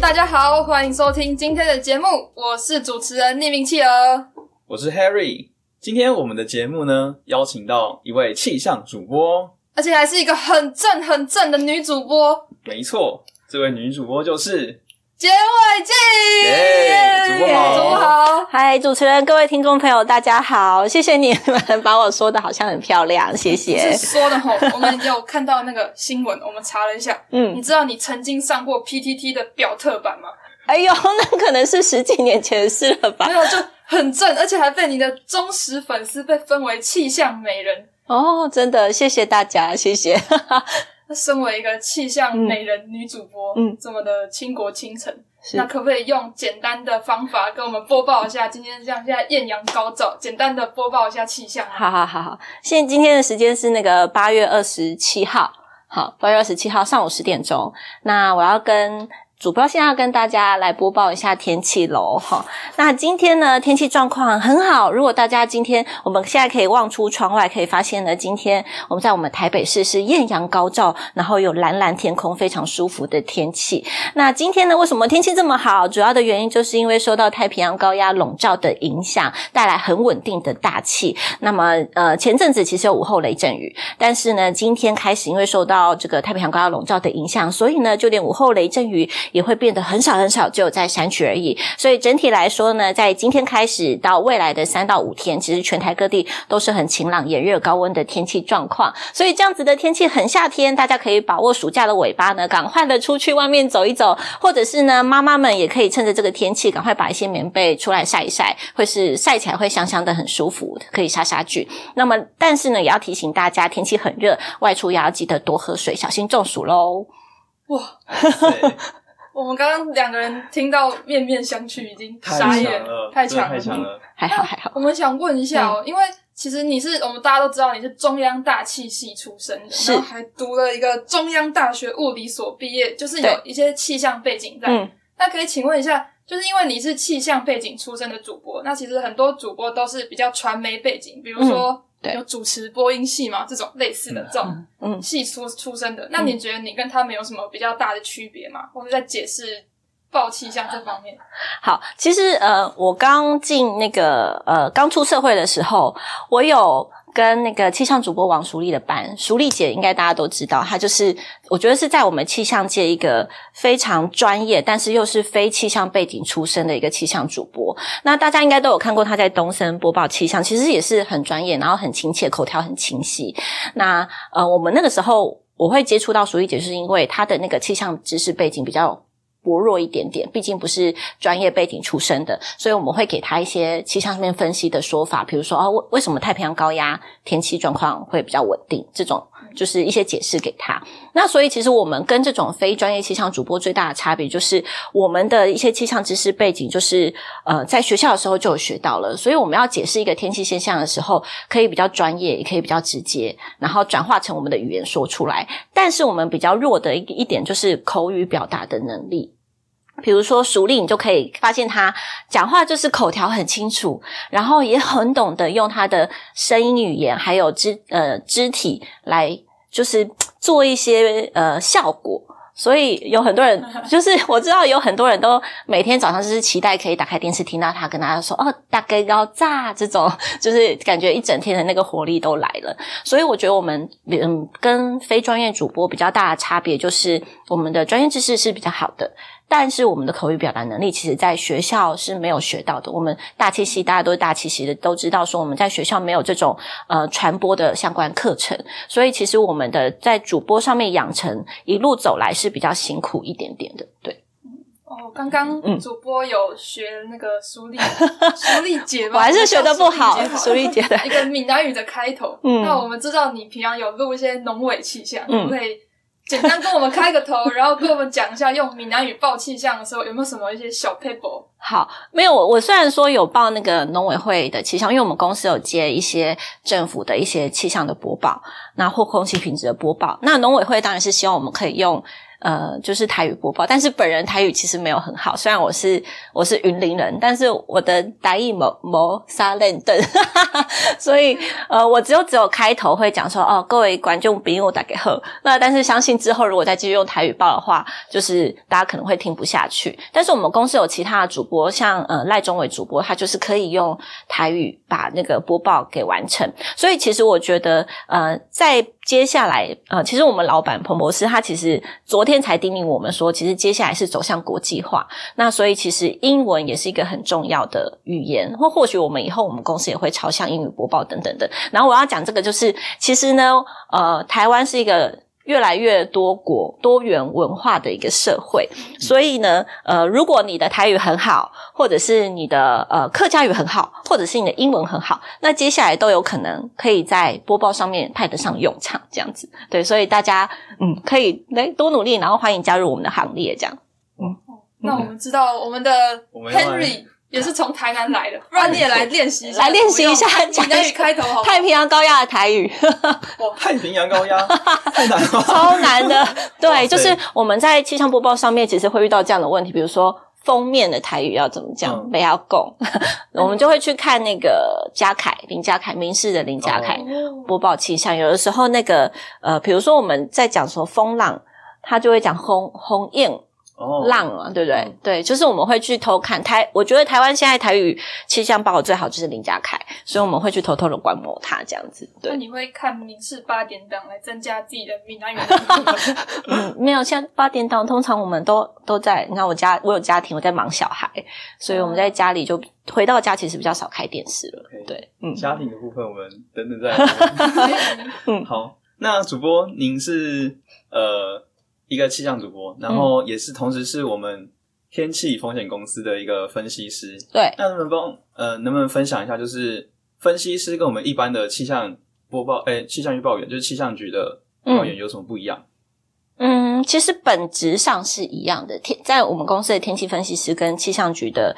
大家好，欢迎收听今天的节目，我是主持人匿名企鹅，我是 Harry。今天我们的节目呢，邀请到一位气象主播，而且还是一个很正很正的女主播。没错，这位女主播就是。简伟静，yeah, 主播好，主播好，嗨，主持人，各位听众朋友，大家好，谢谢你们把我说的好像很漂亮，谢谢。是说的吼，我们有看到那个新闻，我们查了一下，嗯，你知道你曾经上过 PTT 的表特版吗？哎呦，那可能是十几年前的事了吧？没有，就很正，而且还被你的忠实粉丝被封为气象美人。哦，真的，谢谢大家，谢谢。那身为一个气象美人女主播，嗯，这么的倾国倾城，那可不可以用简单的方法跟我们播报一下今天像现在艳阳高照，简单的播报一下气象？好好好好，现在今天的时间是那个八月二十七号，好，八月二十七号上午十点钟，那我要跟。主播现在要跟大家来播报一下天气喽，哈。那今天呢，天气状况很好。如果大家今天我们现在可以望出窗外，可以发现呢，今天我们在我们台北市是艳阳高照，然后有蓝蓝天空，非常舒服的天气。那今天呢，为什么天气这么好？主要的原因就是因为受到太平洋高压笼罩的影响，带来很稳定的大气。那么，呃，前阵子其实有午后雷阵雨，但是呢，今天开始因为受到这个太平洋高压笼罩的影响，所以呢，就连午后雷阵雨。也会变得很少很少，只有在山区而已。所以整体来说呢，在今天开始到未来的三到五天，其实全台各地都是很晴朗、炎热、高温的天气状况。所以这样子的天气很夏天，大家可以把握暑假的尾巴呢，赶快的出去外面走一走，或者是呢，妈妈们也可以趁着这个天气，赶快把一些棉被出来晒一晒，会是晒起来会香香的，很舒服，可以杀杀菌。那么，但是呢，也要提醒大家，天气很热，外出也要记得多喝水，小心中暑喽。哇！我们刚刚两个人听到面面相觑，已经傻眼了，太强了，太强了，还 好还好。我们想问一下哦，嗯、因为其实你是我们大家都知道你是中央大气系出身的，然后还读了一个中央大学物理所毕业，就是有一些气象背景在。嗯，那可以请问一下，就是因为你是气象背景出身的主播，那其实很多主播都是比较传媒背景，比如说。嗯对有主持播音系吗？这种类似的这种嗯系出出身的，那你觉得你跟他们有什么比较大的区别吗？或者在解释爆气象这方面？好，其实呃，我刚进那个呃刚出社会的时候，我有。跟那个气象主播王淑丽的班，淑丽姐应该大家都知道，她就是我觉得是在我们气象界一个非常专业，但是又是非气象背景出身的一个气象主播。那大家应该都有看过她在东森播报气象，其实也是很专业，然后很亲切，口条很清晰。那呃，我们那个时候我会接触到淑丽姐，是因为她的那个气象知识背景比较。薄弱一点点，毕竟不是专业背景出身的，所以我们会给他一些气象上面分析的说法，比如说啊，为为什么太平洋高压天气状况会比较稳定，这种就是一些解释给他。那所以其实我们跟这种非专业气象主播最大的差别，就是我们的一些气象知识背景，就是呃在学校的时候就有学到了，所以我们要解释一个天气现象的时候，可以比较专业，也可以比较直接，然后转化成我们的语言说出来。但是我们比较弱的一一点就是口语表达的能力。比如说淑丽，你就可以发现他讲话就是口条很清楚，然后也很懂得用他的声音语言还有肢呃肢体来就是做一些呃效果。所以有很多人就是我知道有很多人都每天早上就是期待可以打开电视听到他跟大家说哦大概要炸这种，就是感觉一整天的那个活力都来了。所以我觉得我们嗯跟非专业主播比较大的差别就是我们的专业知识是比较好的。但是我们的口语表达能力，其实在学校是没有学到的。我们大七系大家都是大七系的，都知道说我们在学校没有这种呃传播的相关课程，所以其实我们的在主播上面养成一路走来是比较辛苦一点点的。对，哦，刚刚主播有学那个苏丽，苏丽姐吧，我还是学的不好，苏丽姐的一个闽南语的开头。嗯，那我们知道你平常有录一些农委气象，嗯可以。简单跟我们开个头，然后跟我们讲一下用闽南语报气象的时候有没有什么一些小 paper？？好，没有我我虽然说有报那个农委会的气象，因为我们公司有接一些政府的一些气象的播报，那或空气品质的播报，那农委会当然是希望我们可以用呃，就是台语播报。但是本人台语其实没有很好，虽然我是我是云林人，但是我的台语某某沙练等，所以呃，我只有只有开头会讲说哦，各位观众朋友大家好。那但是相信之后如果再继续用台语报的话，就是大家可能会听不下去。但是我们公司有其他的主播，像呃赖中伟主播，他就是可以用台语把那个播报给完成。所以其实我觉得呃，在接下来呃，其实我们老板彭博士他其实昨天才叮咛我们说，其实接下来是走向国际化。那所以其实英文也是一个很重要的语言，或或许我们以后我们公司也会朝向英语播报等等的。然后我要讲这个就是，其实呢，呃，台湾是一个。越来越多国多元文化的一个社会，所以呢，呃，如果你的台语很好，或者是你的呃客家语很好，或者是你的英文很好，那接下来都有可能可以在播报上面派得上用场，这样子。对，所以大家嗯可以来多努力，然后欢迎加入我们的行列，这样。嗯，那我们知道我们的 Henry。也是从台南来的，不然你也来练习一下，来练习一下讲台语开头好，太平洋高压的台语。太平洋高压 太难了，超难的。对，就是我们在气象播报上面，其实会遇到这样的问题，比如说封面的台语要怎么讲，不要讲，我们就会去看那个嘉凯林嘉凯明视的林嘉凯播报气象。有的时候那个呃，比如说我们在讲说风浪，他就会讲红红雁。浪啊，对不对？嗯、对，就是我们会去偷看台。我觉得台湾现在台语气象报的最好就是林家凯，所以我们会去偷偷的观摩他这样子。对，那你会看民视八点档来增加自己的闽南语？嗯，没有，像八点档通常我们都都在。你看我家，我有家庭，我在忙小孩，所以我们在家里就回到家其实比较少开电视了。Okay, 对，嗯，家庭的部分我们等等再。嗯，好，那主播您是呃。一个气象主播，然后也是同时是我们天气风险公司的一个分析师。对，那能不能帮呃，能不能分享一下，就是分析师跟我们一般的气象播报，哎，气象预报员，就是气象局的预报员有什么不一样？嗯，嗯，其实本质上是一样的。天，在我们公司的天气分析师跟气象局的。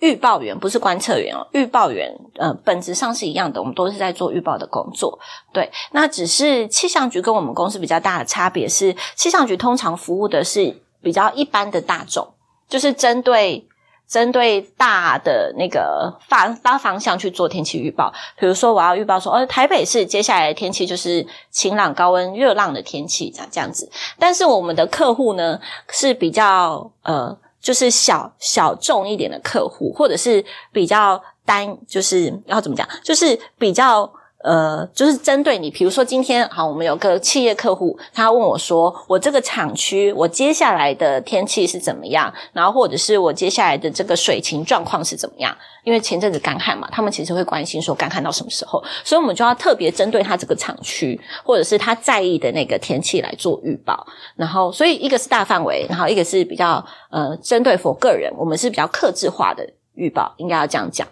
预报员不是观测员哦，预报员呃本质上是一样的，我们都是在做预报的工作。对，那只是气象局跟我们公司比较大的差别是，气象局通常服务的是比较一般的大众，就是针对针对大的那个发大方向去做天气预报。比如说，我要预报说，哦，台北市接下来的天气就是晴朗、高温、热浪的天气，这样这样子。但是我们的客户呢是比较呃。就是小小众一点的客户，或者是比较单，就是要怎么讲？就是比较呃，就是针对你，比如说今天好，我们有个企业客户，他问我说：“我这个厂区，我接下来的天气是怎么样？然后或者是我接下来的这个水情状况是怎么样？”因为前阵子干旱嘛，他们其实会关心说干旱到什么时候，所以我们就要特别针对他这个厂区，或者是他在意的那个天气来做预报。然后，所以一个是大范围，然后一个是比较呃针对我个人，我们是比较克制化的预报，应该要这样讲。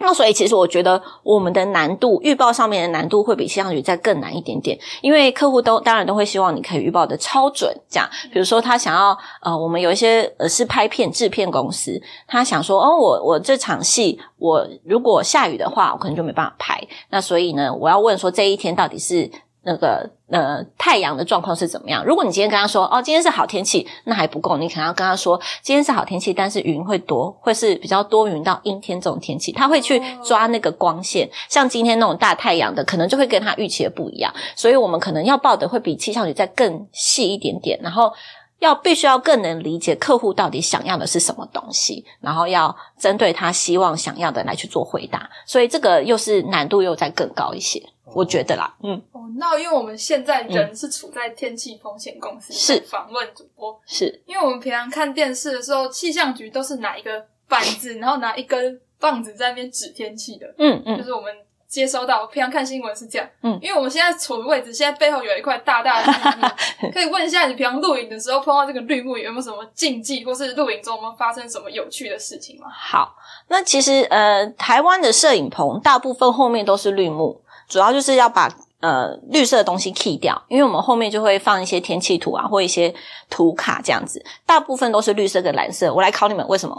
那所以其实我觉得我们的难度预报上面的难度会比气象局再更难一点点，因为客户都当然都会希望你可以预报的超准，这样。比如说他想要呃，我们有一些呃是拍片制片公司，他想说哦，我我这场戏我如果下雨的话，我可能就没办法拍。那所以呢，我要问说这一天到底是。那个呃，太阳的状况是怎么样？如果你今天跟他说哦，今天是好天气，那还不够，你可能要跟他说今天是好天气，但是云会多，会是比较多云到阴天这种天气，他会去抓那个光线。像今天那种大太阳的，可能就会跟他预期的不一样。所以我们可能要报的会比气象局再更细一点点，然后要必须要更能理解客户到底想要的是什么东西，然后要针对他希望想要的来去做回答。所以这个又是难度又再更高一些。我觉得啦，嗯，哦，那因为我们现在人是处在天气风险公司，是。访问主播，是。因为我们平常看电视的时候，气象局都是拿一个板子，然后拿一根棒子在那边指天气的，嗯嗯，就是我们接收到，平常看新闻是这样，嗯，因为我们现在处的位置，现在背后有一块大大的绿幕，可以问一下你平常录影的时候碰到这个绿幕有没有什么禁忌，或是录影中有没有发生什么有趣的事情吗？好，那其实呃，台湾的摄影棚大部分后面都是绿幕。主要就是要把呃绿色的东西 key 掉，因为我们后面就会放一些天气图啊，或一些图卡这样子，大部分都是绿色跟蓝色。我来考你们，为什么？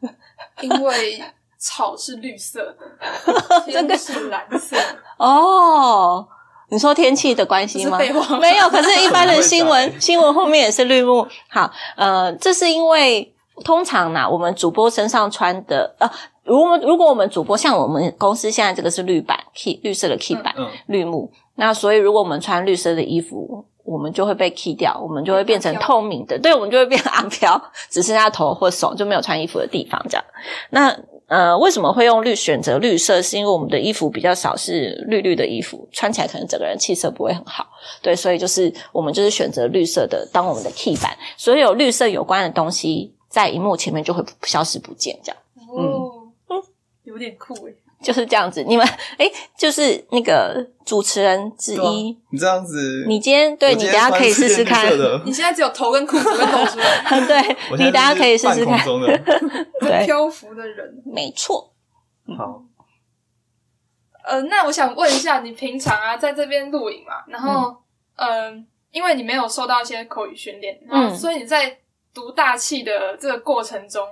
因为草是绿色的，天是蓝色。哦，你说天气的关系吗？没有，可是一般的新闻新闻后面也是绿幕。好，呃，这是因为通常呢，我们主播身上穿的呃，如果如果我们主播像我们公司现在这个是绿板 key 绿色的 key 板、嗯、绿幕，那所以如果我们穿绿色的衣服，我们就会被 key 掉，我们就会变成透明的，对，我们就会变 阿飘，只剩下头或手就没有穿衣服的地方这样。那呃，为什么会用绿选择绿色？是因为我们的衣服比较少是绿绿的衣服，穿起来可能整个人气色不会很好。对，所以就是我们就是选择绿色的当我们的 key 板，所有绿色有关的东西在荧幕前面就会消失不见，这样。有点酷诶。就是这样子，你们诶，就是那个主持人之一，你这样子，你今天对，你等下可以试试看。你现在只有头跟裤子会露出来，对，你等下可以试试看。对，漂浮的人，没错。好，呃，那我想问一下，你平常啊，在这边录影嘛，然后，嗯，因为你没有受到一些口语训练，嗯，所以你在读大气的这个过程中。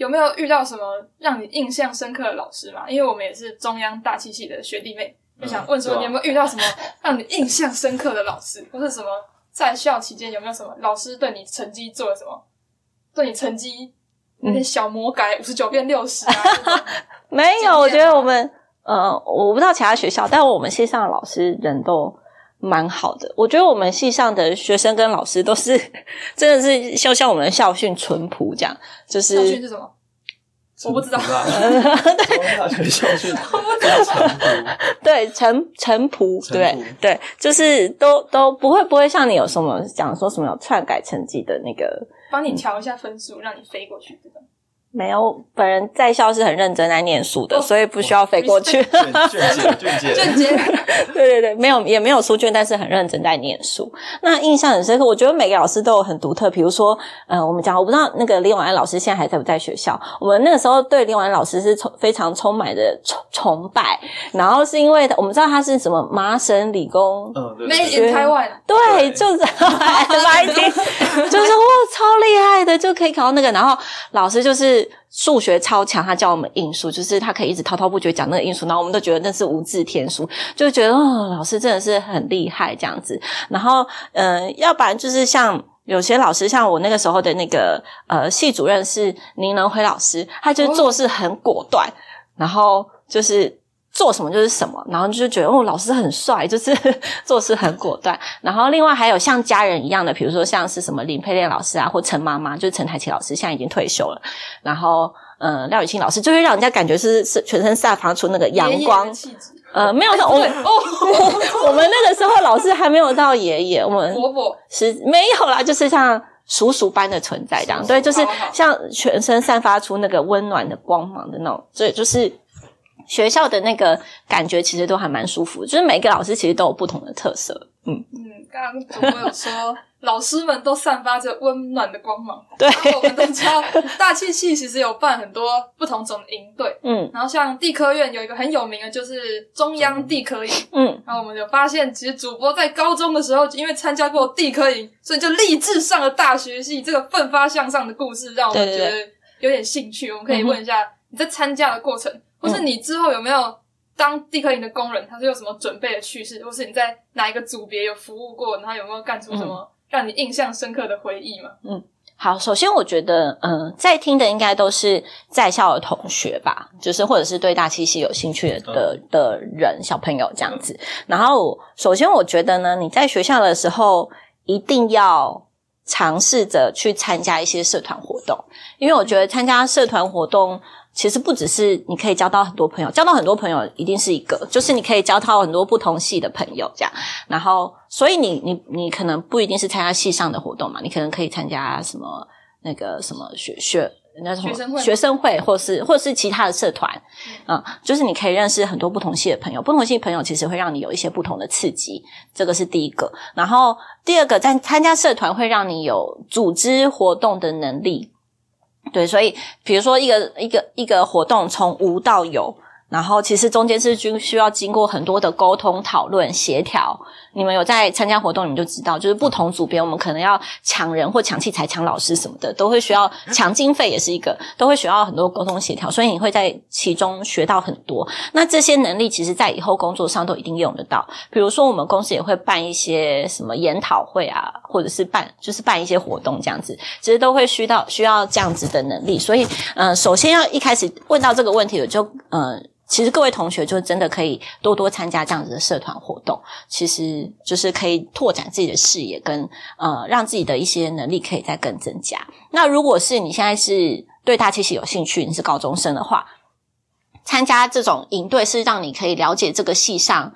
有没有遇到什么让你印象深刻的老师嘛？因为我们也是中央大气系的学弟妹，就想问说，你有没有遇到什么让你印象深刻的老师，或是什么在校期间有没有什么老师对你成绩做了什么，对你成绩那些小魔改五十九变六十啊？没有，我觉得我们呃，我不知道其他学校，但我们系上的老师人都。蛮好的，我觉得我们系上的学生跟老师都是 真的是就像我们的校训淳朴这样，就是校训是什么？我不知道。对，大学校训，对，淳淳朴，对对，就是都都不会不会像你有什么讲说什么有篡改成绩的那个，帮你调一下分数，让你飞过去，对吧？没有，本人在校是很认真在念书的，哦、所以不需要飞过去。卷卷卷卷卷，对对对，没有也没有书卷，但是很认真在念书。那印象很深刻，我觉得每个老师都有很独特。比如说，呃，我们讲，我不知道那个林永安老师现在还在不在学校？我们那个时候对林永安老师是充非常充满的崇崇拜，然后是因为我们知道他是什么麻省理工，嗯，对，Made in Taiwan，对，就是，MIT，就是哇，超厉害的，就可以考到那个，然后老师就是。数学超强，他教我们应数，就是他可以一直滔滔不绝讲那个应数，然后我们都觉得那是无字天书，就觉得哦，老师真的是很厉害这样子。然后，嗯、要不然就是像有些老师，像我那个时候的那个呃系主任是林能辉老师，他就做事很果断，然后就是。做什么就是什么，然后就觉得哦，老师很帅，就是做事很果断。然后另外还有像家人一样的，比如说像是什么林佩莲老师啊，或陈妈妈，就是陈台琪老师，现在已经退休了。然后嗯，廖雨清老师，就会让人家感觉是是全身散发出那个阳光。呃，没有到我们哦，我们那个时候老师还没有到爷爷，我们伯伯是没有啦，就是像叔叔般的存在这样。对，就是像全身散发出那个温暖的光芒的那种，所以就是。学校的那个感觉其实都还蛮舒服，就是每个老师其实都有不同的特色。嗯嗯，刚刚主播有说，老师们都散发着温暖的光芒。对，然后我们都知道大气系其实有办很多不同种的营队。嗯，然后像地科院有一个很有名的，就是中央地科营。嗯，然后我们有发现，其实主播在高中的时候，因为参加过地科营，所以就立志上了大学系。这个奋发向上的故事，让我们觉得有点兴趣。对对对，我们可以问一下你在参加的过程。或是你之后有没有当地科营的工人？他是有什么准备的趣事？或是你在哪一个组别有服务过？然后有没有干出什么让你印象深刻的回忆嘛？嗯，好，首先我觉得，嗯、呃，在听的应该都是在校的同学吧，就是或者是对大七系有兴趣的的，的人，小朋友这样子。然后，首先我觉得呢，你在学校的时候一定要尝试着去参加一些社团活动，因为我觉得参加社团活动。其实不只是你可以交到很多朋友，交到很多朋友一定是一个，就是你可以交到很多不同系的朋友这样。然后，所以你你你可能不一定是参加系上的活动嘛，你可能可以参加什么那个什么学学那什么学生会，学生会，或是或是其他的社团，嗯，嗯，就是你可以认识很多不同系的朋友，不同系的朋友其实会让你有一些不同的刺激，这个是第一个。然后第二个，在参加社团会让你有组织活动的能力。对，所以比如说一个一个一个活动从无到有，然后其实中间是需需要经过很多的沟通、讨论、协调。你们有在参加活动，你们就知道，就是不同组别，我们可能要抢人或抢器材、抢老师什么的，都会需要抢经费，也是一个，都会需要很多沟通协调，所以你会在其中学到很多。那这些能力，其实在以后工作上都一定用得到。比如说，我们公司也会办一些什么研讨会啊，或者是办就是办一些活动这样子，其实都会需要需要这样子的能力。所以，嗯、首先要一开始问到这个问题，我就嗯。其实各位同学就真的可以多多参加这样子的社团活动，其实就是可以拓展自己的视野跟呃，让自己的一些能力可以再更增加。那如果是你现在是对大气系有兴趣，你是高中生的话，参加这种营队是让你可以了解这个系上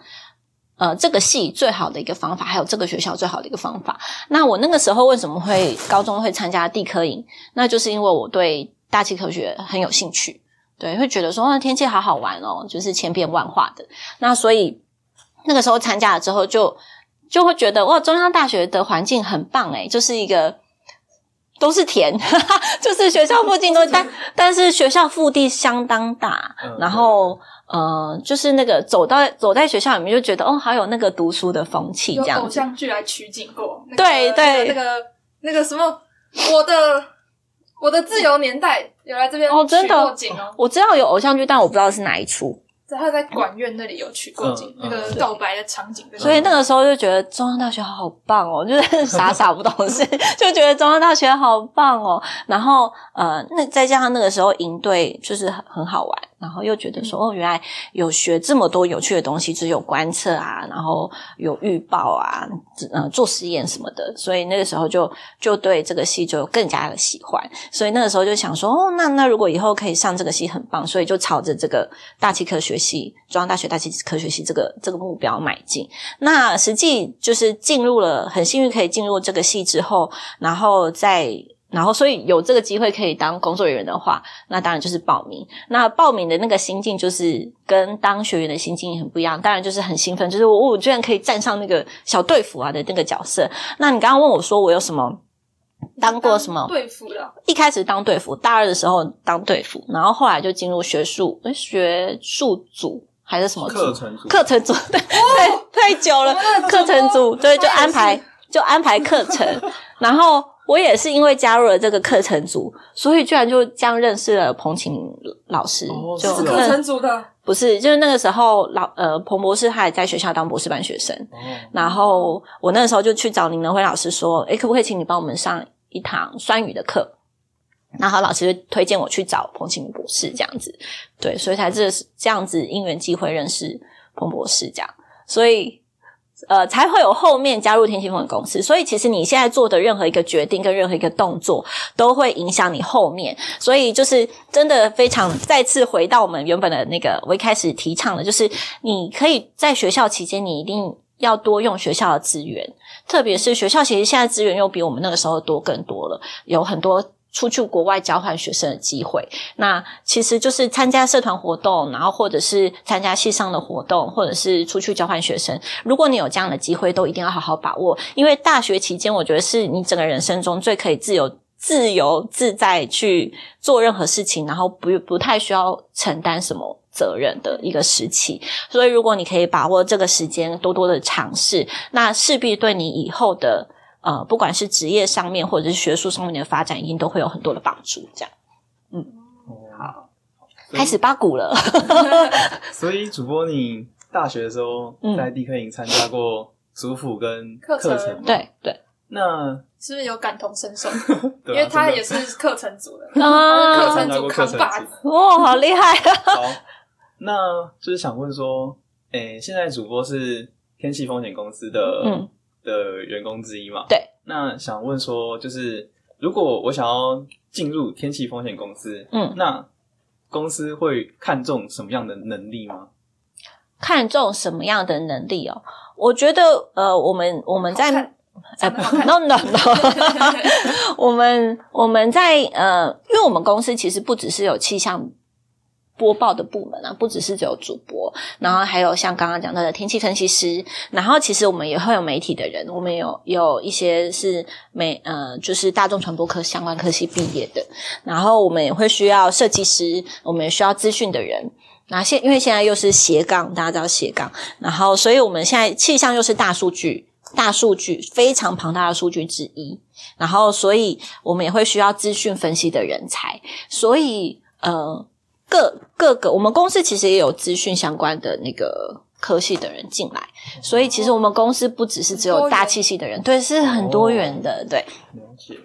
呃这个系最好的一个方法，还有这个学校最好的一个方法。那我那个时候为什么会高中会参加地科营？那就是因为我对大气科学很有兴趣。对，会觉得说，那天气好好玩哦，就是千变万化的。那所以那个时候参加了之后就，就就会觉得哇，中央大学的环境很棒诶，就是一个都是田，哈哈，就是学校附近都但但是学校腹地相当大，然后呃，就是那个走到走在学校里面就觉得哦，好有那个读书的风气，这样。偶像剧来取景过，那个、对对，那个那个什么，我的。我的自由年代有来这边哦，真的取过景哦。我知道有偶像剧，但我不知道是哪一出。在他在管院那里有取过景，嗯、那个告白的场景。所以那个时候就觉得中央大学好棒哦，就是 傻傻不懂事，就觉得中央大学好棒哦。然后呃，那再加上那个时候营队就是很很好玩。然后又觉得说，哦，原来有学这么多有趣的东西，只有观测啊，然后有预报啊，嗯，做实验什么的，所以那个时候就就对这个系就更加的喜欢。所以那个时候就想说，哦，那那如果以后可以上这个系，很棒。所以就朝着这个大气科学系，中央大学大气科学系这个这个目标迈进。那实际就是进入了，很幸运可以进入这个系之后，然后再。然后，所以有这个机会可以当工作人员的话，那当然就是报名。那报名的那个心境就是跟当学员的心境很不一样，当然就是很兴奋，就是我我居然可以站上那个小队服啊的那个角色。那你刚刚问我说我有什么当过什么队服的？一开始当队服，大二的时候当队服，然后后来就进入学术诶学术组还是什么组课程组？课程组 对，太太久了，课程组对，就安排就安排课程，然后。我也是因为加入了这个课程组，所以居然就这样认识了彭晴老师。哦、就是课程组的，不是，就是那个时候老呃彭博士他也在学校当博士班学生。哦、然后我那个时候就去找林能辉老师说：“诶，可不可以请你帮我们上一堂酸语的课？”然后老师就推荐我去找彭晴博士这样子。对，所以才这是这样子因缘际会认识彭博士这样。所以。呃，才会有后面加入天气风险公司，所以其实你现在做的任何一个决定跟任何一个动作，都会影响你后面。所以就是真的非常再次回到我们原本的那个，我一开始提倡的，就是你可以在学校期间，你一定要多用学校的资源，特别是学校其实现在资源又比我们那个时候多更多了，有很多。出去国外交换学生的机会，那其实就是参加社团活动，然后或者是参加系上的活动，或者是出去交换学生。如果你有这样的机会，都一定要好好把握，因为大学期间，我觉得是你整个人生中最可以自由、自由自在去做任何事情，然后不不太需要承担什么责任的一个时期。所以，如果你可以把握这个时间，多多的尝试，那势必对你以后的。呃，不管是职业上面或者是学术上面的发展，一定都会有很多的帮助。这样，嗯，好，开始八股了。所以主播，你大学的时候在地科营参加过主辅跟课程，对对。那是不是有感同身受？因为他也是课程组的啊，课程组扛把子，哇，好厉害啊！好，那就是想问说，诶，现在主播是天气风险公司的，嗯。的员工之一嘛？对。那想问说，就是如果我想要进入天气风险公司，嗯，那公司会看重什么样的能力吗？看重什么样的能力哦？我觉得，呃，我们我们在呃，no no no，我们我们在呃，因为我们公司其实不只是有气象。播报的部门啊，不只是只有主播，然后还有像刚刚讲到的天气分析师，然后其实我们也会有媒体的人，我们有有一些是媒呃，就是大众传播科相关科系毕业的，然后我们也会需要设计师，我们也需要资讯的人，那现因为现在又是斜杠，大家知道斜杠，然后所以我们现在气象又是大数据，大数据非常庞大的数据之一，然后所以我们也会需要资讯分析的人才，所以呃各各个我们公司其实也有资讯相关的那个。科系的人进来，所以其实我们公司不只是只有大气系的人，对，是很多元的，对。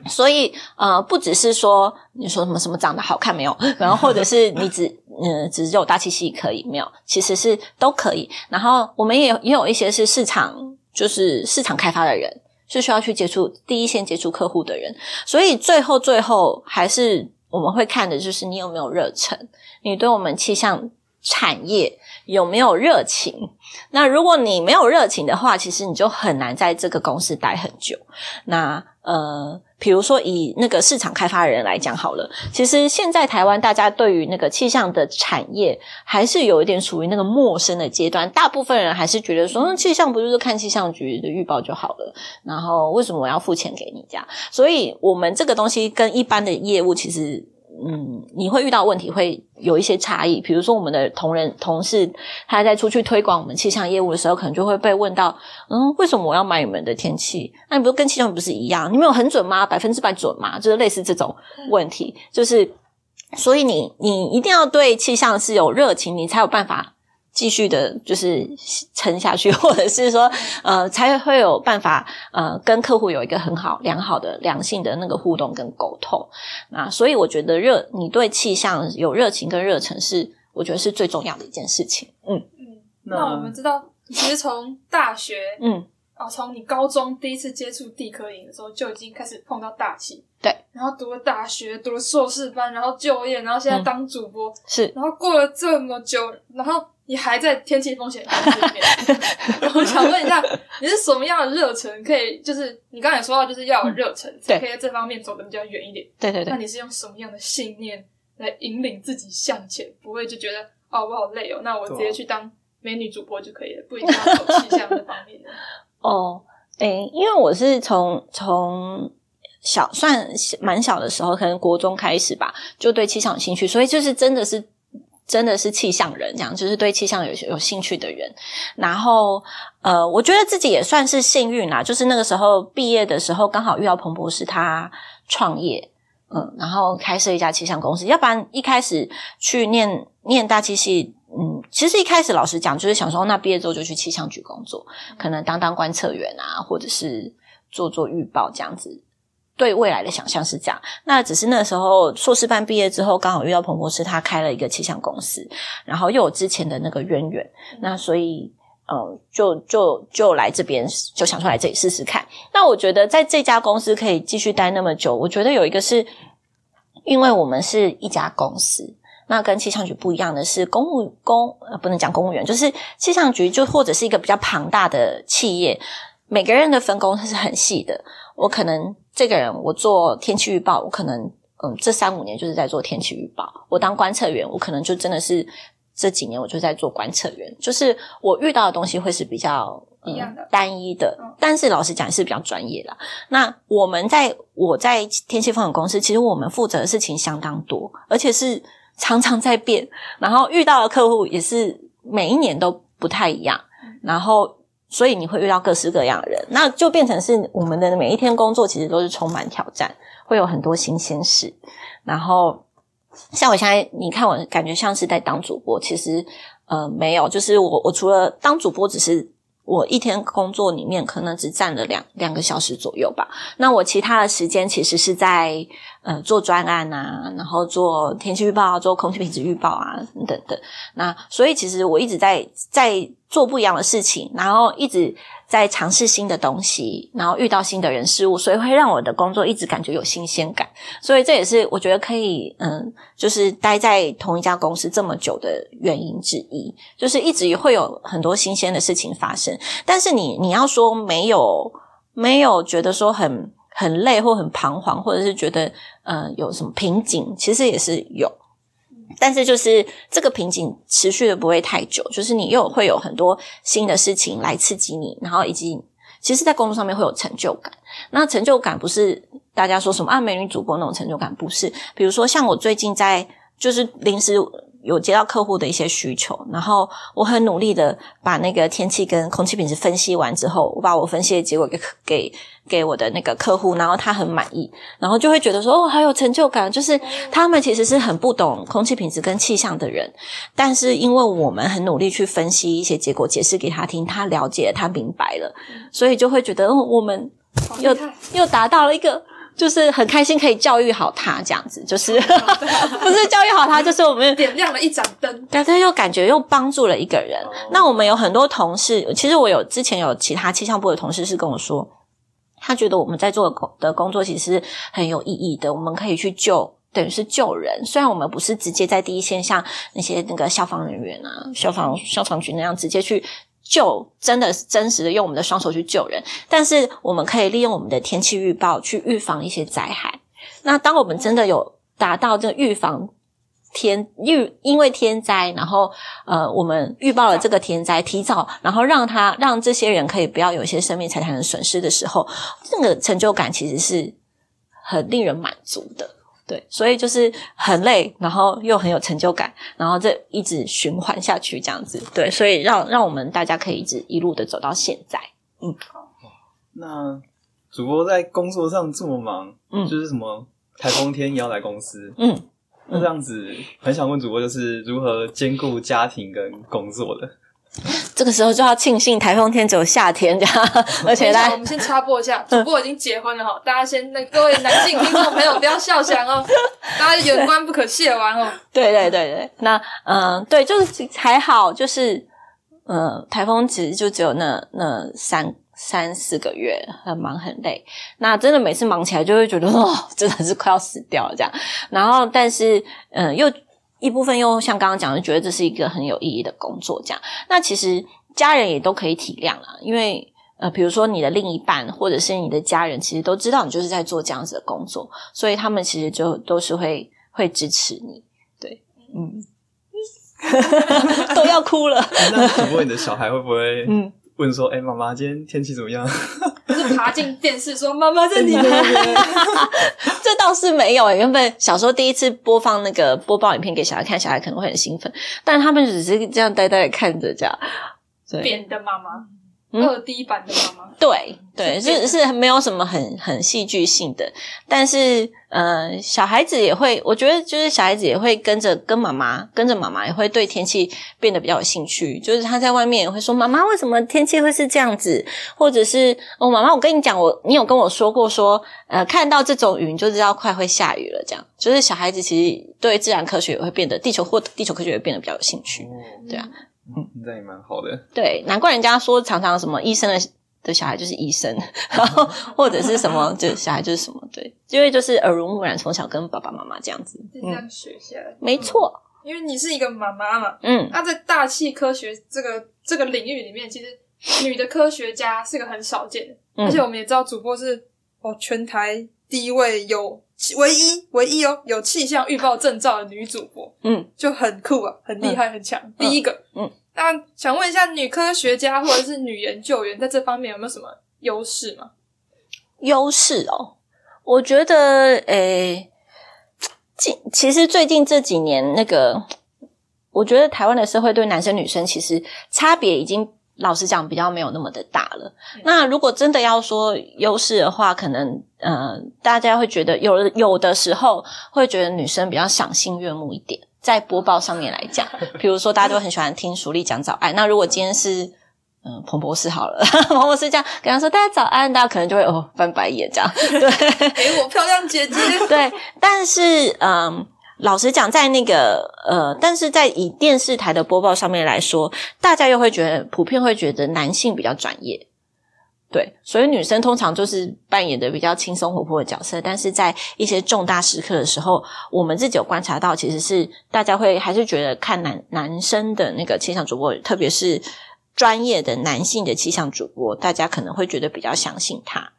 所以呃，不只是说你说什么什么长得好看没有，然后或者是你只嗯、呃、只有大气系可以没有，其实是都可以。然后我们也有也有一些是市场，就是市场开发的人，是需要去接触第一线接触客户的人。所以最后最后还是我们会看的就是你有没有热忱，你对我们气象产业有没有热情？那如果你没有热情的话，其实你就很难在这个公司待很久。那呃，比如说以那个市场开发的人来讲好了，其实现在台湾大家对于那个气象的产业还是有一点属于那个陌生的阶段。大部分人还是觉得说，那气象不就是看气象局的预报就好了？然后为什么我要付钱给你这样？所以我们这个东西跟一般的业务其实。嗯，你会遇到问题，会有一些差异。比如说，我们的同仁、同事，他在出去推广我们气象业务的时候，可能就会被问到：嗯，为什么我要买你们的天气？那你不是跟气象不是一样？你们有很准吗？百分之百准吗？就是类似这种问题。就是，所以你你一定要对气象是有热情，你才有办法。继续的，就是撑下去，或者是说，呃，才会有办法，呃，跟客户有一个很好、良好的、良性的那个互动跟沟通。那所以我觉得热，你对气象有热情跟热忱是，我觉得是最重要的一件事情。嗯嗯，那我们知道，其实从大学，嗯，啊，从你高中第一次接触地科营的时候，就已经开始碰到大气，对，然后读了大学，读了硕士班，然后就业，然后现在当主播，嗯、是，然后过了这么久，然后。你还在天气风险面，我想问一下，你是什么样的热忱？可以就是你刚才也说到，就是要有热忱，才可以在这方面走得比较远一点。对对对。那你是用什么样的信念来引领自己向前？不会就觉得哦，我好累哦，那我直接去当美女主播就可以了，不一定要走气象这方面的。哦，诶、欸，因为我是从从小算蛮小的时候，可能国中开始吧，就对气象有兴趣，所以就是真的是。真的是气象人，这样就是对气象有有兴趣的人。然后，呃，我觉得自己也算是幸运啦，就是那个时候毕业的时候，刚好遇到彭博士他创业，嗯，然后开设一家气象公司。要不然一开始去念念大气系，嗯，其实一开始老实讲，就是想说，那毕业之后就去气象局工作，可能当当观测员啊，或者是做做预报这样子。对未来的想象是这样，那只是那时候硕士班毕业之后，刚好遇到彭博士，他开了一个气象公司，然后又有之前的那个渊源，那所以，嗯，就就就来这边，就想出来这里试试看。那我觉得在这家公司可以继续待那么久，我觉得有一个是，因为我们是一家公司，那跟气象局不一样的是，公务公呃不能讲公务员，就是气象局就或者是一个比较庞大的企业，每个人的分工是很细的，我可能。这个人，我做天气预报，我可能嗯，这三五年就是在做天气预报。我当观测员，我可能就真的是这几年我就在做观测员。就是我遇到的东西会是比较、嗯、一样的单一的，但是老实讲是比较专业的。那我们在我在天气风险公司，其实我们负责的事情相当多，而且是常常在变。然后遇到的客户也是每一年都不太一样。然后。所以你会遇到各式各样的人，那就变成是我们的每一天工作其实都是充满挑战，会有很多新鲜事。然后像我现在，你看我感觉像是在当主播，其实呃没有，就是我我除了当主播，只是我一天工作里面可能只占了两两个小时左右吧。那我其他的时间其实是在呃做专案啊，然后做天气预报、啊做空气品质预报啊等等。那所以其实我一直在在。做不一样的事情，然后一直在尝试新的东西，然后遇到新的人事物，所以会让我的工作一直感觉有新鲜感。所以这也是我觉得可以，嗯，就是待在同一家公司这么久的原因之一，就是一直会有很多新鲜的事情发生。但是你你要说没有没有觉得说很很累或很彷徨，或者是觉得嗯有什么瓶颈，其实也是有。但是就是这个瓶颈持续的不会太久，就是你又会有很多新的事情来刺激你，然后以及其实，在工作上面会有成就感。那成就感不是大家说什么啊美女主播那种成就感，不是。比如说像我最近在就是临时有接到客户的一些需求，然后我很努力的把那个天气跟空气品质分析完之后，我把我分析的结果给给给我的那个客户，然后他很满意，然后就会觉得说哦，好有成就感。就是他们其实是很不懂空气品质跟气象的人，但是因为我们很努力去分析一些结果，解释给他听，他了解，他明白了，所以就会觉得哦，我们又又达到了一个。就是很开心可以教育好他这样子，就是 不是教育好他，就是我们点亮了一盏灯，但是又感觉又帮助了一个人。那我们有很多同事，其实我有之前有其他气象部的同事是跟我说，他觉得我们在做的工的工作其实很有意义的，我们可以去救，等于是救人。虽然我们不是直接在第一线，像那些那个消防人员啊、消防消防局那样直接去。救真的是真实的用我们的双手去救人，但是我们可以利用我们的天气预报去预防一些灾害。那当我们真的有达到这个预防天预因为天灾，然后呃我们预报了这个天灾，提早然后让他让这些人可以不要有一些生命财产的损失的时候，这个成就感其实是很令人满足的。对，所以就是很累，然后又很有成就感，然后这一直循环下去这样子。对，所以让让我们大家可以一直一路的走到现在。嗯，那主播在工作上这么忙，嗯，就是什么台风天也要来公司，嗯，那这样子很想问主播，就是如何兼顾家庭跟工作的？这个时候就要庆幸台风天只有夏天这样，而且来，我们先插播一下，主播已经结婚了哈，大家先那各位男性听众朋友不要笑场哦，大家远观不可亵玩哦。对对对对，那嗯、呃，对，就是还好，就是嗯、呃，台风其实就只有那那三三四个月，很忙很累，那真的每次忙起来就会觉得哦，真的是快要死掉了这样，然后但是嗯、呃、又。一部分又像刚刚讲的，觉得这是一个很有意义的工作，这样。那其实家人也都可以体谅啦，因为呃，比如说你的另一半或者是你的家人，其实都知道你就是在做这样子的工作，所以他们其实就都是会会支持你。对，嗯，都要哭了。那主播，你的小孩会不会嗯？问说：“哎、欸，妈妈，今天天气怎么样？”就是爬进电视说：“妈妈在你那边。” 这倒是没有诶、欸、原本小时候第一次播放那个播报影片给小孩看，小孩可能会很兴奋，但他们只是这样呆呆的看着，这样。对，扁的妈妈。二 D 版的妈妈，对对，是是没有什么很很戏剧性的，但是呃，小孩子也会，我觉得就是小孩子也会跟着跟妈妈，跟着妈妈也会对天气变得比较有兴趣，就是他在外面也会说：“妈妈，为什么天气会是这样子？”或者是“哦，妈妈，我跟你讲，我你有跟我说过说，呃，看到这种云就知道快会下雨了。”这样，就是小孩子其实对自然科学也会变得，地球或地球科学也会变得比较有兴趣，对啊。嗯，这也蛮好的。对，难怪人家说常常什么医生的的小孩就是医生，然后或者是什么 就小孩就是什么，对，因为就是耳濡目染，从小跟爸爸妈妈这样子，这样学下来。没错，因为你是一个妈妈嘛，嗯，那在大气科学这个这个领域里面，其实女的科学家是个很少见的，嗯、而且我们也知道主播是哦全台第一位有唯一唯一哦有气象预报证照的女主播，嗯，就很酷啊，很厉害，嗯、很强，第一个，嗯。那想问一下，女科学家或者是女研究员在这方面有没有什么优势吗？优势哦，我觉得，诶，近其实最近这几年，那个我觉得台湾的社会对男生女生其实差别已经，老实讲，比较没有那么的大了。嗯、那如果真的要说优势的话，可能，嗯、呃，大家会觉得有有的时候会觉得女生比较赏心悦目一点。在播报上面来讲，比如说大家都很喜欢听熟丽讲早安。那如果今天是嗯彭博士好了，彭博士这样跟他说大家早安，大家可能就会哦翻白眼这样。对，给我漂亮姐姐。对，但是嗯，老实讲，在那个呃，但是在以电视台的播报上面来说，大家又会觉得普遍会觉得男性比较专业。对，所以女生通常就是扮演的比较轻松活泼的角色，但是在一些重大时刻的时候，我们自己有观察到，其实是大家会还是觉得看男男生的那个气象主播，特别是专业的男性的气象主播，大家可能会觉得比较相信他。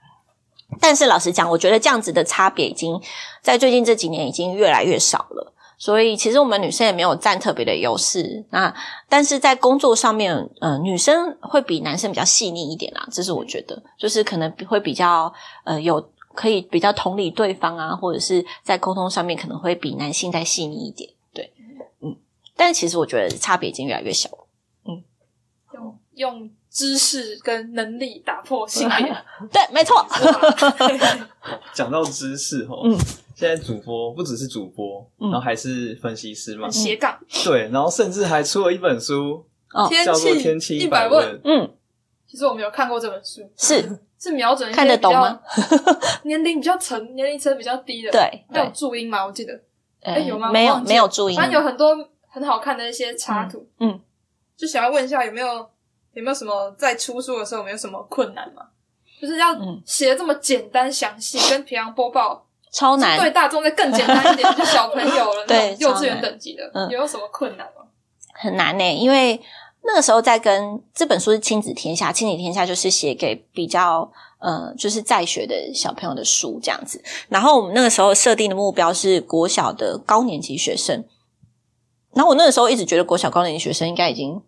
但是老实讲，我觉得这样子的差别已经在最近这几年已经越来越少了。所以其实我们女生也没有占特别的优势，那但是在工作上面，呃，女生会比男生比较细腻一点啦，这是我觉得，就是可能会比较呃有可以比较同理对方啊，或者是在沟通上面可能会比男性再细腻一点，对，嗯。但其实我觉得差别已经越来越小了。用知识跟能力打破性别，对，没错。讲到知识哈，嗯，现在主播不只是主播，然后还是分析师嘛，斜杠。对，然后甚至还出了一本书，叫做《天气一百问》。嗯，其实我没有看过这本书，是。是瞄准看得懂吗？年龄比较沉，年龄层比较低的，对，有注音吗？我记得，哎，有吗？没有，没有注音。反正有很多很好看的一些插图，嗯，就想要问一下有没有有没有什么在出书的时候有没有什么困难吗？就是要写的这么简单详细，跟平常播报超难，对大众再更简单一点，就小朋友了，对幼稚园等级的，有没有什么困难吗？很难呢，因为那个时候在跟这本书是亲子天下，亲子天下就是写给比较呃就是在学的小朋友的书这样子。然后我们那个时候设定的目标是国小的高年级学生，然后我那个时候一直觉得国小高年级学生应该已经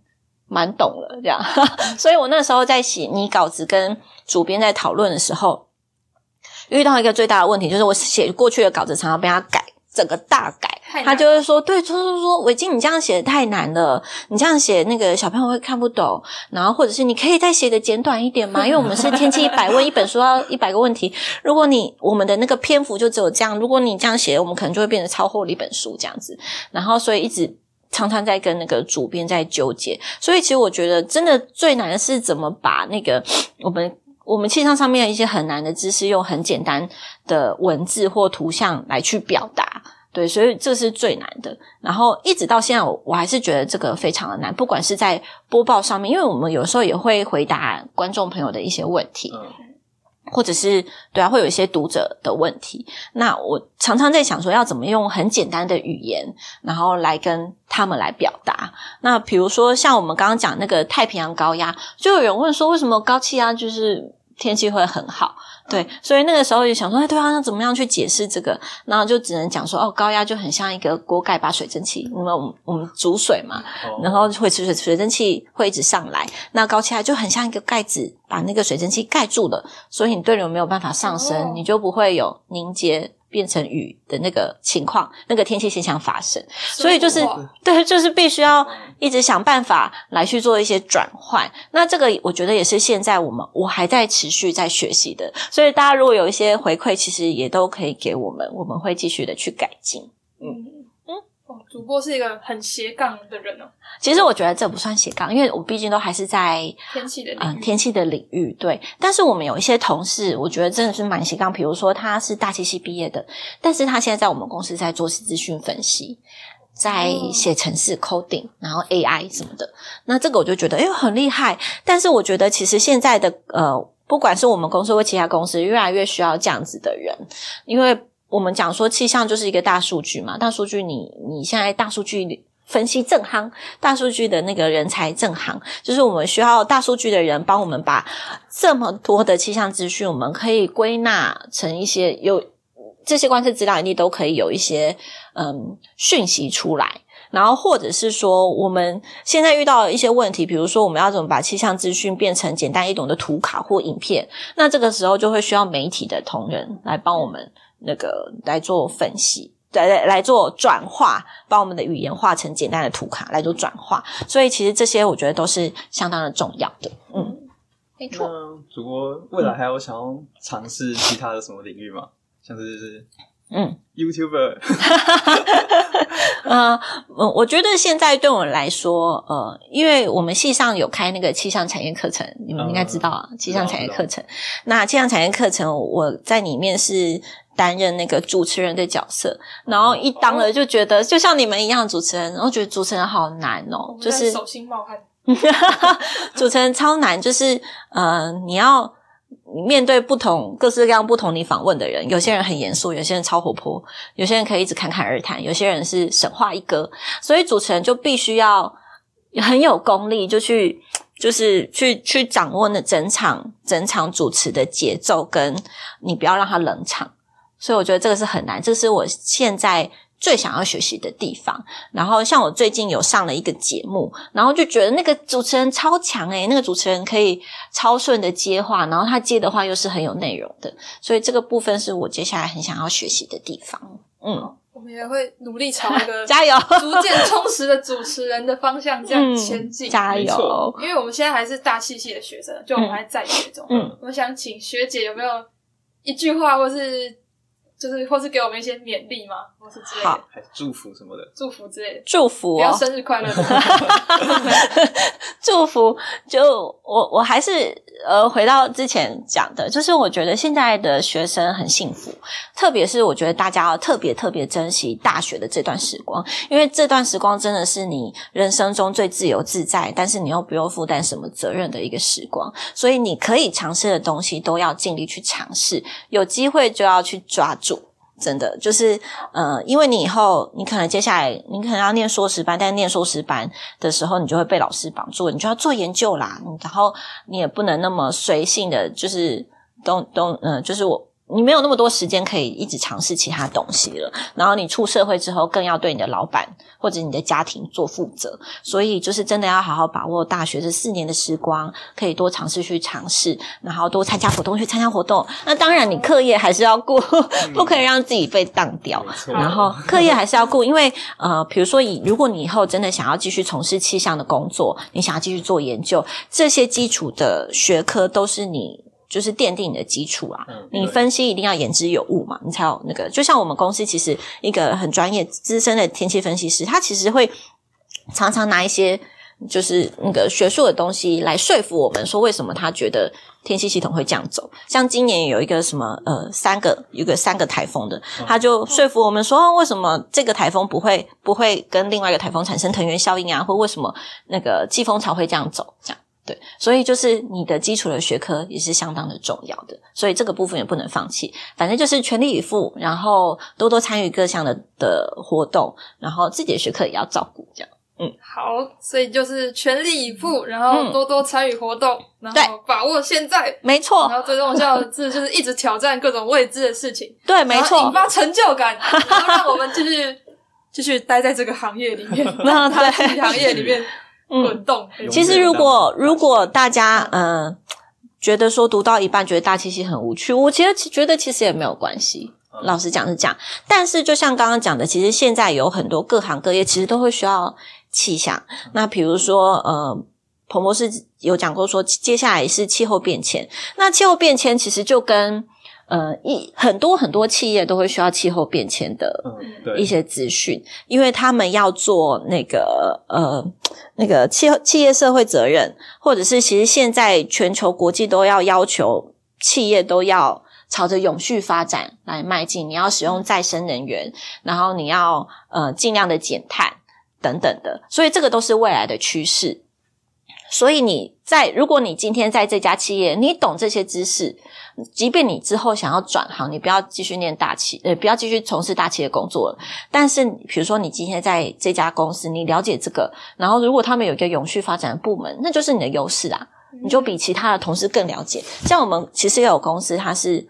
蛮懂了这样，所以我那个时候在写拟稿子跟主编在讨论的时候，遇到一个最大的问题，就是我写过去的稿子常常被他改，整个大改。他就会说：“对，说说说，伟静，你这样写的太难了，你这样写那个小朋友会看不懂。然后或者是你可以再写的简短一点吗？因为我们是天气一百问，一本书要一百个问题。如果你我们的那个篇幅就只有这样，如果你这样写，我们可能就会变成超厚的一本书这样子。然后所以一直常常在跟那个主编在纠结。所以其实我觉得，真的最难的是怎么把那个 我们。”我们气象上面的一些很难的知识，用很简单的文字或图像来去表达，对，所以这是最难的。然后一直到现在，我我还是觉得这个非常的难，不管是在播报上面，因为我们有时候也会回答观众朋友的一些问题，或者是对啊，会有一些读者的问题。那我常常在想说，要怎么用很简单的语言，然后来跟他们来表达。那比如说像我们刚刚讲那个太平洋高压，就有人问说，为什么高气压就是天气会很好，对，所以那个时候就想说，哎，对啊，那怎么样去解释这个？然后就只能讲说，哦，高压就很像一个锅盖，把水蒸气，因为我们我们煮水嘛，然后会水水水蒸气会一直上来，那高气压就很像一个盖子，把那个水蒸气盖住了，所以你对流没有办法上升，你就不会有凝结。变成雨的那个情况，那个天气现象发生，所以就是对，就是必须要一直想办法来去做一些转换。那这个我觉得也是现在我们我还在持续在学习的，所以大家如果有一些回馈，其实也都可以给我们，我们会继续的去改进。嗯。主播是一个很斜杠的人哦。其实我觉得这不算斜杠，因为我毕竟都还是在天气的嗯天气的领域。对，但是我们有一些同事，我觉得真的是蛮斜杠。比如说他是大气系毕业的，但是他现在在我们公司在做资讯分析，在写程式 coding，然后 AI 什么的。那这个我就觉得哎很厉害。但是我觉得其实现在的呃，不管是我们公司或其他公司，越来越需要这样子的人，因为。我们讲说气象就是一个大数据嘛，大数据你你现在大数据分析正夯，大数据的那个人才正夯，就是我们需要大数据的人帮我们把这么多的气象资讯，我们可以归纳成一些有这些观测资料，一定都可以有一些嗯讯息出来，然后或者是说我们现在遇到一些问题，比如说我们要怎么把气象资讯变成简单易懂的图卡或影片，那这个时候就会需要媒体的同仁来帮我们。那个来做分析，来来来做转化，把我们的语言化成简单的图卡来做转化。所以其实这些我觉得都是相当的重要的。嗯，没错。那主播未来还有想要尝试其他的什么领域吗？像是是嗯，YouTuber。嗯，我觉得现在对我们来说，呃，因为我们系上有开那个气象产业课程，你们应该知道啊，气象产业课程。那气象产业课程，我在里面是。担任那个主持人的角色，然后一当了就觉得就像你们一样主持人，然后觉得主持人好难哦，就是手心冒汗。主持人超难，就是呃，你要面对不同各式各样不同你访问的人，有些人很严肃，有些人超活泼，有些人可以一直侃侃而谈，有些人是神话一哥，所以主持人就必须要很有功力，就去就是去去掌握那整场整场主持的节奏，跟你不要让他冷场。所以我觉得这个是很难，这是我现在最想要学习的地方。然后像我最近有上了一个节目，然后就觉得那个主持人超强诶，那个主持人可以超顺的接话，然后他接的话又是很有内容的，所以这个部分是我接下来很想要学习的地方。嗯，我们也会努力朝那个 加油，逐渐充实的主持人的方向这样前进。加油！因为我们现在还是大气系的学生，就我们还在学中。嗯，我想请学姐有没有一句话，或是就是或是给我们一些勉励吗？或是之类的，还是祝福什么的？祝福之类的，祝福，不要生日快乐。祝福，就我我还是。呃，回到之前讲的，就是我觉得现在的学生很幸福，特别是我觉得大家要特别特别珍惜大学的这段时光，因为这段时光真的是你人生中最自由自在，但是你又不用负担什么责任的一个时光，所以你可以尝试的东西都要尽力去尝试，有机会就要去抓住。真的就是，呃，因为你以后你可能接下来你可能要念硕士班，但念硕士班的时候，你就会被老师绑住，你就要做研究啦，然后你也不能那么随性的，就是都都，嗯、就是我。你没有那么多时间可以一直尝试其他东西了，然后你出社会之后更要对你的老板或者你的家庭做负责，所以就是真的要好好把握大学这四年的时光，可以多尝试去尝试，然后多参加活动去参加活动。那当然你课业还是要顾，不可以让自己被当掉。然后课业还是要顾，因为呃，比如说以如果你以后真的想要继续从事气象的工作，你想要继续做研究，这些基础的学科都是你。就是奠定你的基础啊！你分析一定要言之有物嘛，你才有那个。就像我们公司其实一个很专业、资深的天气分析师，他其实会常常拿一些就是那个学术的东西来说服我们，说为什么他觉得天气系统会这样走。像今年有一个什么呃三个有个三个台风的，他就说服我们说，为什么这个台风不会不会跟另外一个台风产生藤原效应啊？或为什么那个季风潮会这样走？这样。对，所以就是你的基础的学科也是相当的重要的，所以这个部分也不能放弃。反正就是全力以赴，然后多多参与各项的的活动，然后自己的学科也要照顾，这样。嗯，好，所以就是全力以赴，然后多多参与活动，嗯、然后把握现在，没错。然后最重要的是，就是一直挑战各种未知的事情，对，没错，引发成就感，然后让我们继续继续待在这个行业里面，然后在行业里面。滚动。嗯，其实如果如果大家嗯、呃、觉得说读到一半觉得大气系很无趣，我其实觉得其实也没有关系。老实讲是这样，但是就像刚刚讲的，其实现在有很多各行各业其实都会需要气象。那比如说呃，彭博士有讲过说，接下来是气候变迁。那气候变迁其实就跟呃，一很多很多企业都会需要气候变迁的一些资讯，嗯、因为他们要做那个呃那个企企业社会责任，或者是其实现在全球国际都要要求企业都要朝着永续发展来迈进，你要使用再生能源，然后你要呃尽量的减碳等等的，所以这个都是未来的趋势。所以你在如果你今天在这家企业，你懂这些知识。即便你之后想要转行，你不要继续念大企，呃，不要继续从事大企的工作了。但是，比如说你今天在这家公司，你了解这个，然后如果他们有一个永续发展的部门，那就是你的优势啊，你就比其他的同事更了解。像我们其实也有公司，它是。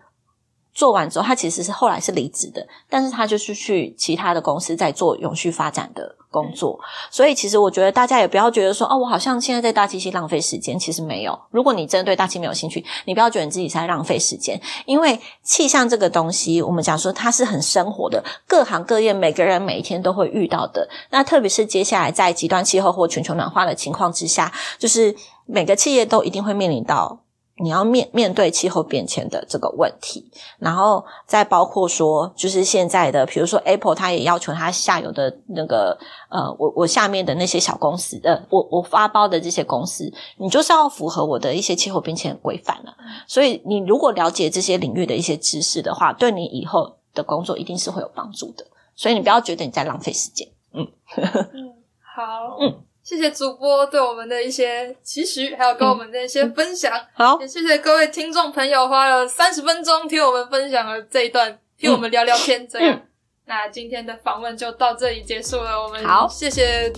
做完之后，他其实是后来是离职的，但是他就是去其他的公司在做永续发展的工作。所以，其实我觉得大家也不要觉得说，哦，我好像现在在大气系浪费时间。其实没有，如果你真的对大气没有兴趣，你不要觉得你自己是在浪费时间，因为气象这个东西，我们讲说它是很生活的，各行各业每个人每一天都会遇到的。那特别是接下来在极端气候或全球暖化的情况之下，就是每个企业都一定会面临到。你要面面对气候变迁的这个问题，然后再包括说，就是现在的，比如说 Apple，它也要求它下游的那个呃，我我下面的那些小公司，呃，我我发包的这些公司，你就是要符合我的一些气候变迁规范了。所以，你如果了解这些领域的一些知识的话，对你以后的工作一定是会有帮助的。所以，你不要觉得你在浪费时间。嗯，嗯，好，嗯。谢谢主播对我们的一些期许，还有跟我们的一些分享。好，也谢谢各位听众朋友花了三十分钟听我们分享了这一段，听我们聊聊天。这样，那今天的访问就到这里结束了。我们好，谢谢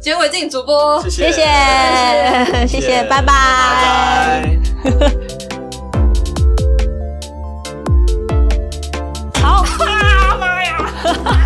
结尾镜主播，谢谢，谢谢，拜拜。好，妈呀！